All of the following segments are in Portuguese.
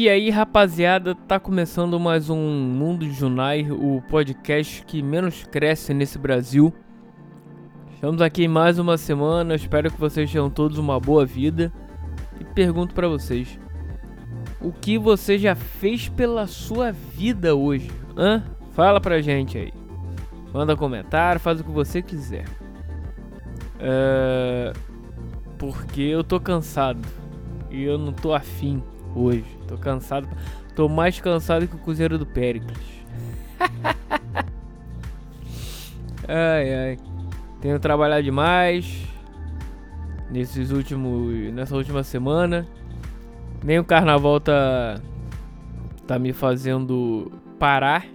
E aí, rapaziada, tá começando mais um Mundo Junai, o podcast que menos cresce nesse Brasil. Estamos aqui em mais uma semana, espero que vocês tenham todos uma boa vida. E pergunto para vocês: o que você já fez pela sua vida hoje? Hã? Fala pra gente aí. Manda comentário, faz o que você quiser. É... Porque eu tô cansado e eu não tô afim hoje. Tô cansado. Tô mais cansado que o Cruzeiro do Péricles. ai ai. Tenho trabalhado demais nesses últimos nessa última semana. Nem o carnaval tá tá me fazendo parar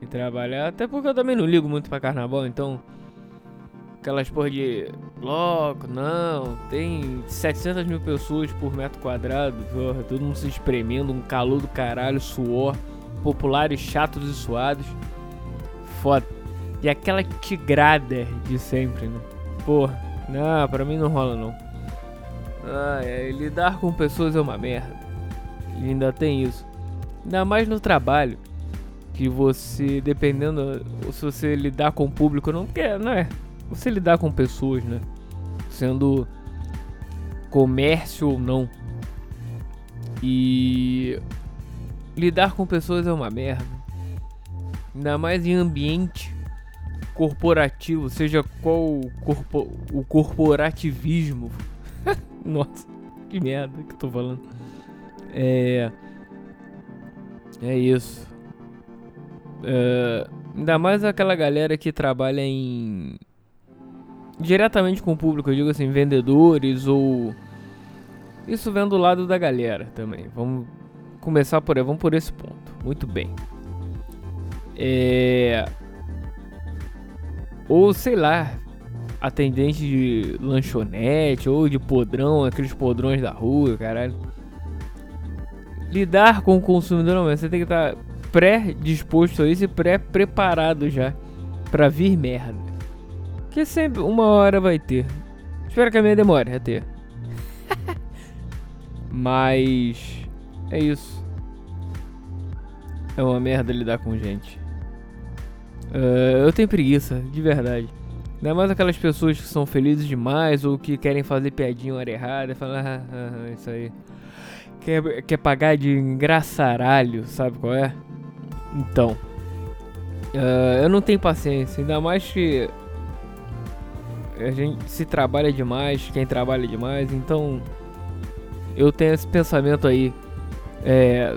e trabalhar, até porque eu também não ligo muito para carnaval, então aquelas porra de bloco, não, tem 700 mil pessoas por metro quadrado, porra, todo mundo se espremendo, um calor do caralho, suor, populares chatos e suados, foda. E aquela tigrada de sempre, né? Porra, não, pra mim não rola não. Ah, é, lidar com pessoas é uma merda. E ainda tem isso. Ainda mais no trabalho. Que você, dependendo, se você lidar com o público, não quer, não é? Você lidar com pessoas, né? Sendo comércio ou não. E lidar com pessoas é uma merda. Ainda mais em ambiente corporativo, seja qual o, corpo, o corporativismo. Nossa, que merda que eu tô falando. É. É isso. É, ainda mais aquela galera que trabalha em diretamente com o público, eu digo assim, vendedores ou. Isso vem do lado da galera também. Vamos começar por aí, vamos por esse ponto. Muito bem. É. Ou sei lá, atendente de lanchonete ou de podrão, aqueles podrões da rua, caralho. Lidar com o consumidor, não, você tem que estar pré-disposto a isso e pré-preparado já para vir merda. Que sempre uma hora vai ter. Espero que a minha demore a ter. Mas é isso. É uma merda lidar com gente. Uh, eu tenho preguiça, de verdade. Ainda mais aquelas pessoas que são felizes demais ou que querem fazer piadinha hora errada e falar, ah, ah, ah, isso aí. Quer, quer pagar de engraçaralho, sabe qual é? Então. Uh, eu não tenho paciência, ainda mais que a gente se trabalha demais, quem trabalha demais, então eu tenho esse pensamento aí. É,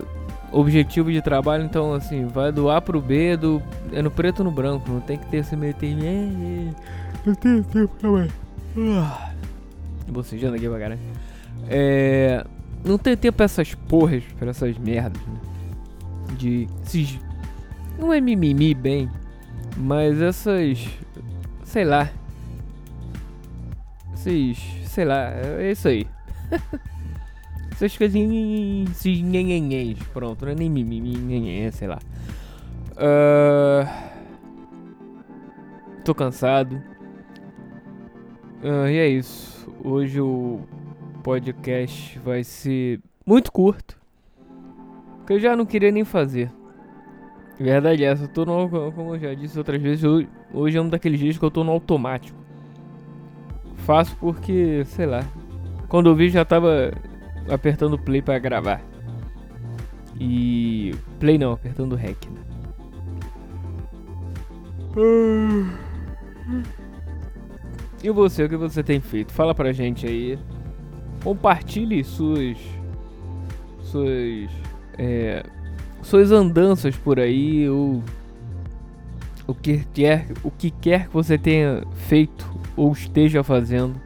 objetivo de trabalho, então assim, vai do A pro B, do, é no preto ou no branco, não tem que ter esse meio termo. É, é, não tem tempo, calma ah, Bocejando aqui pra caralho. É, não tem tempo pra essas porras, pra essas merdas, né? De. Esses, não é mimimi bem, mas essas. Sei lá, esses, sei lá, é isso aí. Essas coisinhas, esses nhenhenhens, pronto, não é nem mimimi, sei lá. Uh, tô cansado. Uh, e é isso. Hoje o podcast vai ser muito curto. Que eu já não queria nem fazer. Verdade é essa, eu tô no, como eu já disse outras vezes, hoje, hoje é um daqueles dias que eu tô no automático. Faço porque, sei lá. Quando eu vi já tava apertando play para gravar. E. Play não, apertando rec, né? E você, o que você tem feito? Fala pra gente aí. Compartilhe suas. Suas. É, suas andanças por aí. Ou. O que quer, o que quer que você tenha feito ou esteja fazendo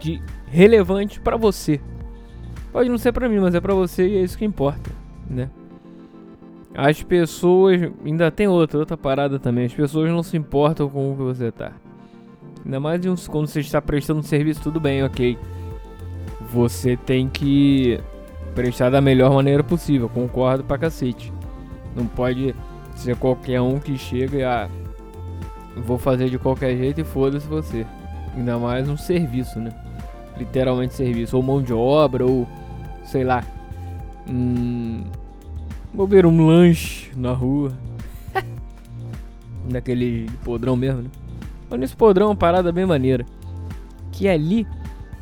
de relevante para você. Pode não ser para mim, mas é para você e é isso que importa, né? As pessoas, ainda tem outra, outra parada também. As pessoas não se importam com o que você tá. Ainda mais quando você está prestando um serviço, tudo bem, ok. Você tem que prestar da melhor maneira possível, concordo pra cacete. Não pode ser qualquer um que chega e ah, vou fazer de qualquer jeito e foda-se você. Ainda mais um serviço, né? Literalmente serviço. Ou mão de obra, ou sei lá. Hum, Vou ver um lanche na rua. Daquele podrão mesmo, né? Mas nesse podrão é uma parada bem maneira. Que ali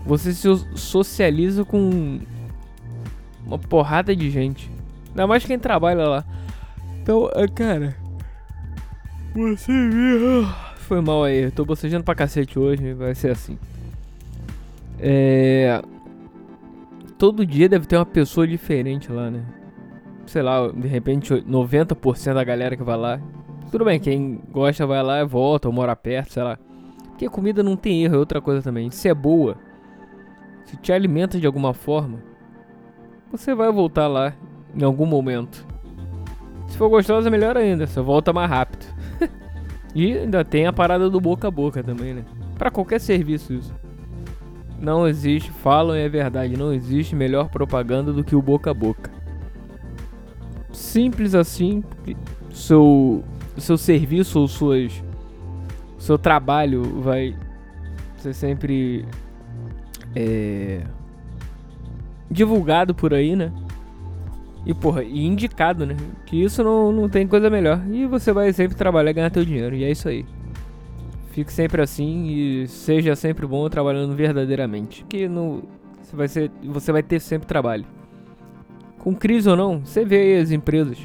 você se socializa com uma porrada de gente. Ainda mais quem trabalha lá. Então, cara. Você viu. Foi mal aí. tô bocejando pra cacete hoje. Vai ser assim. É. Todo dia deve ter uma pessoa diferente lá, né? Sei lá, de repente 90% da galera que vai lá. Tudo bem, quem gosta vai lá e volta ou mora perto, sei lá. Porque comida não tem erro, é outra coisa também. Se é boa, se te alimenta de alguma forma, você vai voltar lá em algum momento. Se for gostosa, melhor ainda, você volta mais rápido. e ainda tem a parada do boca a boca também, né? Pra qualquer serviço isso. Não existe, falam e é verdade, não existe melhor propaganda do que o boca a boca. Simples assim, seu seu serviço ou suas seu trabalho vai ser sempre é, divulgado por aí, né? E, porra, e indicado, né? Que isso não, não tem coisa melhor. E você vai sempre trabalhar e ganhar teu dinheiro. E é isso aí. Fique sempre assim e seja sempre bom trabalhando verdadeiramente. Que no, você, vai ser, você vai ter sempre trabalho. Com crise ou não, você vê aí as empresas.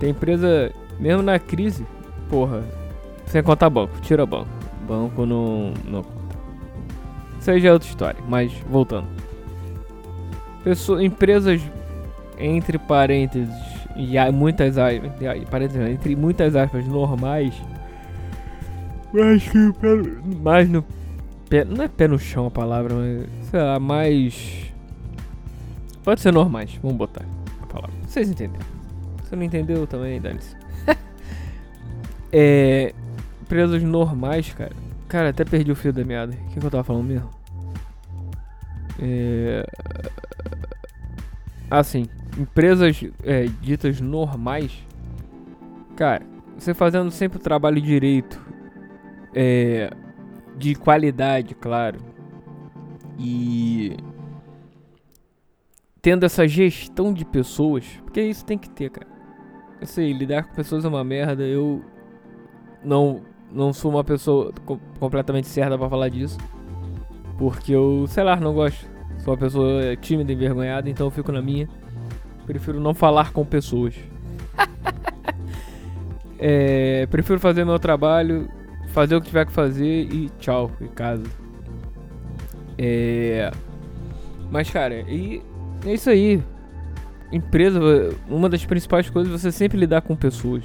Tem empresa, mesmo na crise, porra, sem contar banco, tira banco. Banco não, não conta. Isso aí já é outra história, mas voltando. Pessoa, empresas entre parênteses e muitas parênteses, entre muitas aspas normais, mais que mais no pé, não é pé no chão a palavra, mas sei lá, mais pode ser normais, vamos botar a palavra. Vocês entenderam? Se não entendeu também, dane-se. é empresas normais, cara. Cara, até perdi o fio da meada. O que, que eu tava falando mesmo? É... Assim, empresas é, ditas normais, cara, você fazendo sempre o trabalho direito, é, de qualidade, claro, e tendo essa gestão de pessoas, porque isso tem que ter, cara. Eu sei, lidar com pessoas é uma merda, eu não, não sou uma pessoa completamente certa para falar disso, porque eu, sei lá, não gosto. Sou uma pessoa tímida, envergonhada, então eu fico na minha. Prefiro não falar com pessoas. é, prefiro fazer meu trabalho, fazer o que tiver que fazer e tchau, e casa. É, mas cara, e é isso aí. Empresa, uma das principais coisas é você sempre lidar com pessoas.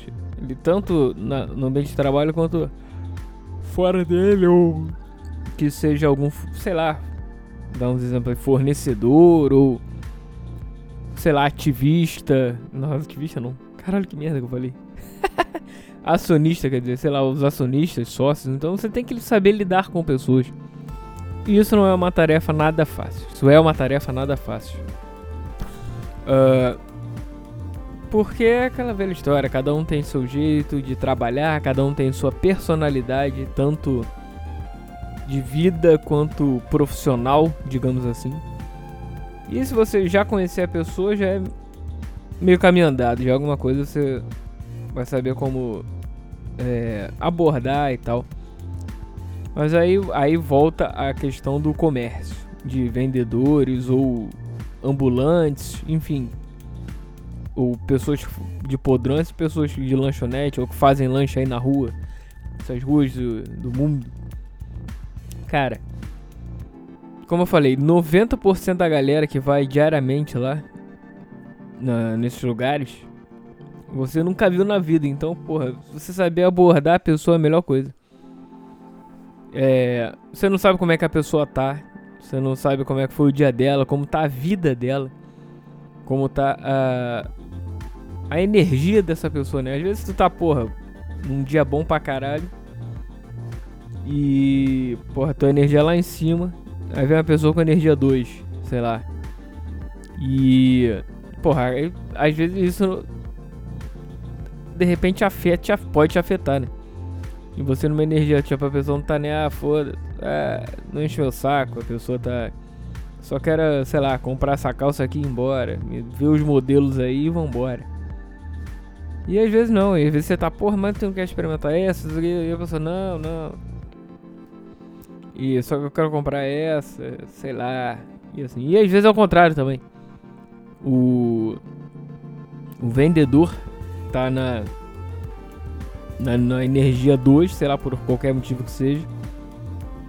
Tanto na, no ambiente de trabalho quanto fora dele, ou que seja algum, sei lá, dar uns exemplos, fornecedor ou sei lá, ativista. Não, ativista não. Caralho, que merda que eu falei. Acionista, quer dizer, sei lá, os acionistas, sócios. Então você tem que saber lidar com pessoas. E isso não é uma tarefa nada fácil. Isso é uma tarefa nada fácil. Uh, porque é aquela velha história, cada um tem seu jeito de trabalhar, cada um tem sua personalidade, tanto de vida quanto profissional, digamos assim. E se você já conhecer a pessoa, já é meio caminho andado, já é alguma coisa você vai saber como é, abordar e tal. Mas aí, aí volta a questão do comércio, de vendedores ou ambulantes, enfim. Ou pessoas de podrões, pessoas de lanchonete, ou que fazem lanche aí na rua, essas ruas do, do mundo. Cara, como eu falei, 90% da galera que vai diariamente lá na, nesses lugares, você nunca viu na vida. Então, porra, você saber abordar a pessoa é a melhor coisa. É, você não sabe como é que a pessoa tá. Você não sabe como é que foi o dia dela, como tá a vida dela. Como tá a, a energia dessa pessoa, né? Às vezes tu tá, porra, num dia bom pra caralho. E, porra, tua energia é lá em cima. Aí vem uma pessoa com energia 2, sei lá. E. Porra, às vezes isso. De repente afeta, pode te afetar, né? E você numa energia, tipo, a pessoa não tá nem, ah, foda, é, não enche meu saco, a pessoa tá. Só quer, sei lá, comprar essa calça aqui e ir embora. Ver os modelos aí e vambora. E às vezes não, às vezes você tá, porra, mas tu não quer experimentar essa? E a pessoa, não, não. E só que eu quero comprar essa, sei lá. E assim. E às vezes é o contrário também. O. O vendedor tá na. Na, na energia 2, sei lá, por qualquer motivo que seja.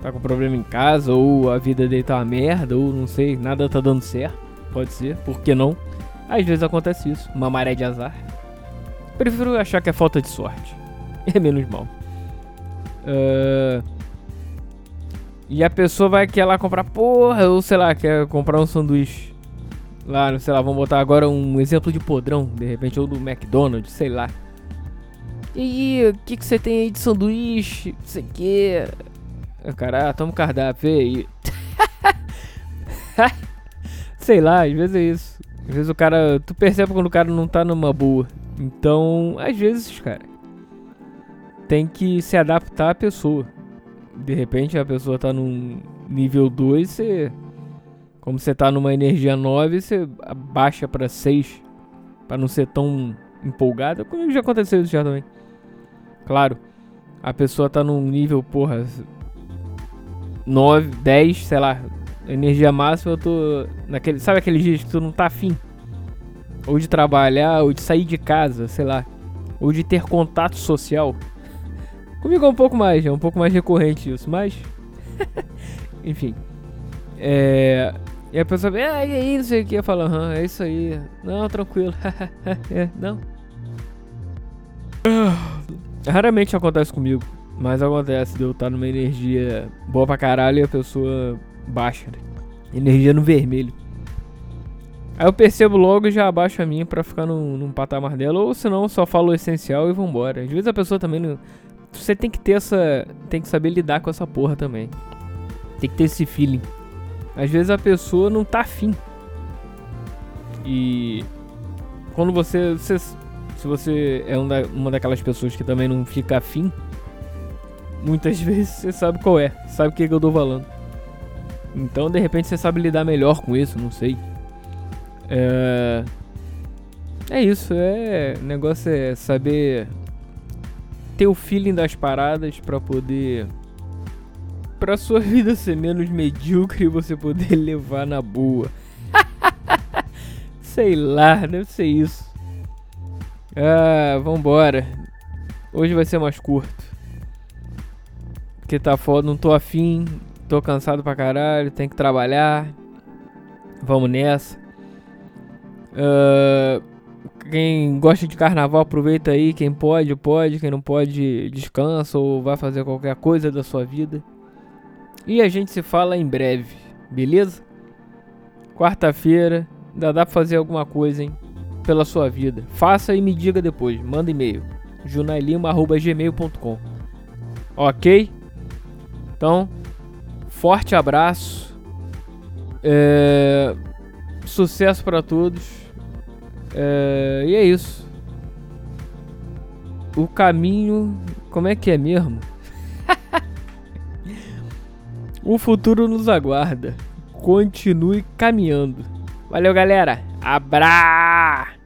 Tá com problema em casa, ou a vida dele tá uma merda, ou não sei, nada tá dando certo. Pode ser, por que não? Às vezes acontece isso, uma maré de azar. Prefiro achar que é falta de sorte. É menos mal. Uh, e a pessoa vai querer lá comprar, porra, ou sei lá, quer comprar um sanduíche. Lá, sei lá, vamos botar agora um exemplo de podrão, de repente, ou do McDonald's, sei lá. E aí, o que, que você tem aí de sanduíche? Não sei o que. Cara, ah, toma um cardápio aí. sei lá, às vezes é isso. Às vezes o cara. Tu percebe quando o cara não tá numa boa. Então, às vezes, cara, tem que se adaptar à pessoa. De repente a pessoa tá num nível 2, você. Como você tá numa energia 9, você abaixa pra 6. Pra não ser tão empolgada. Comigo já aconteceu isso já também. Claro, a pessoa tá num nível, porra. 9, 10, sei lá. Energia máxima, eu tô. Naquele, sabe aqueles dias que tu não tá afim? Ou de trabalhar, ou de sair de casa, sei lá. Ou de ter contato social. Comigo é um pouco mais, é um pouco mais recorrente isso, mas. Enfim. É. E a pessoa vem, ah, e aí, não sei o que, eu falo, aham, é isso aí. Não, tranquilo. é, não. Raramente acontece comigo, mas acontece de eu estar numa energia boa pra caralho e a pessoa baixa, né? Energia no vermelho. Aí eu percebo logo e já abaixo a minha pra ficar num, num patamar dela. Ou senão só falo o essencial e vambora. Às vezes a pessoa também não. Você tem que ter essa. Tem que saber lidar com essa porra também. Tem que ter esse feeling. Às vezes a pessoa não tá afim. E. Quando você. você se você é uma, daquelas pessoas que também não fica afim. Muitas vezes você sabe qual é. Sabe o que, que eu tô falando. Então de repente você sabe lidar melhor com isso, não sei. É, é isso, é. O negócio é saber ter o feeling das paradas para poder. Pra sua vida ser menos medíocre e você poder levar na boa. Sei lá, deve ser isso. Ah, vambora. Hoje vai ser mais curto. Porque tá foda, não tô afim. Tô cansado pra caralho, tem que trabalhar. Vamos nessa. Uh, quem gosta de carnaval, aproveita aí. Quem pode, pode. Quem não pode, descansa ou vai fazer qualquer coisa da sua vida. E a gente se fala em breve, beleza? Quarta-feira, ainda dá pra fazer alguma coisa, hein? Pela sua vida. Faça e me diga depois. Manda e-mail. junailima.gmail.com Ok? Então, forte abraço. É... Sucesso para todos. É, e é isso. O caminho. Como é que é mesmo? o futuro nos aguarda. Continue caminhando. Valeu, galera. Abra!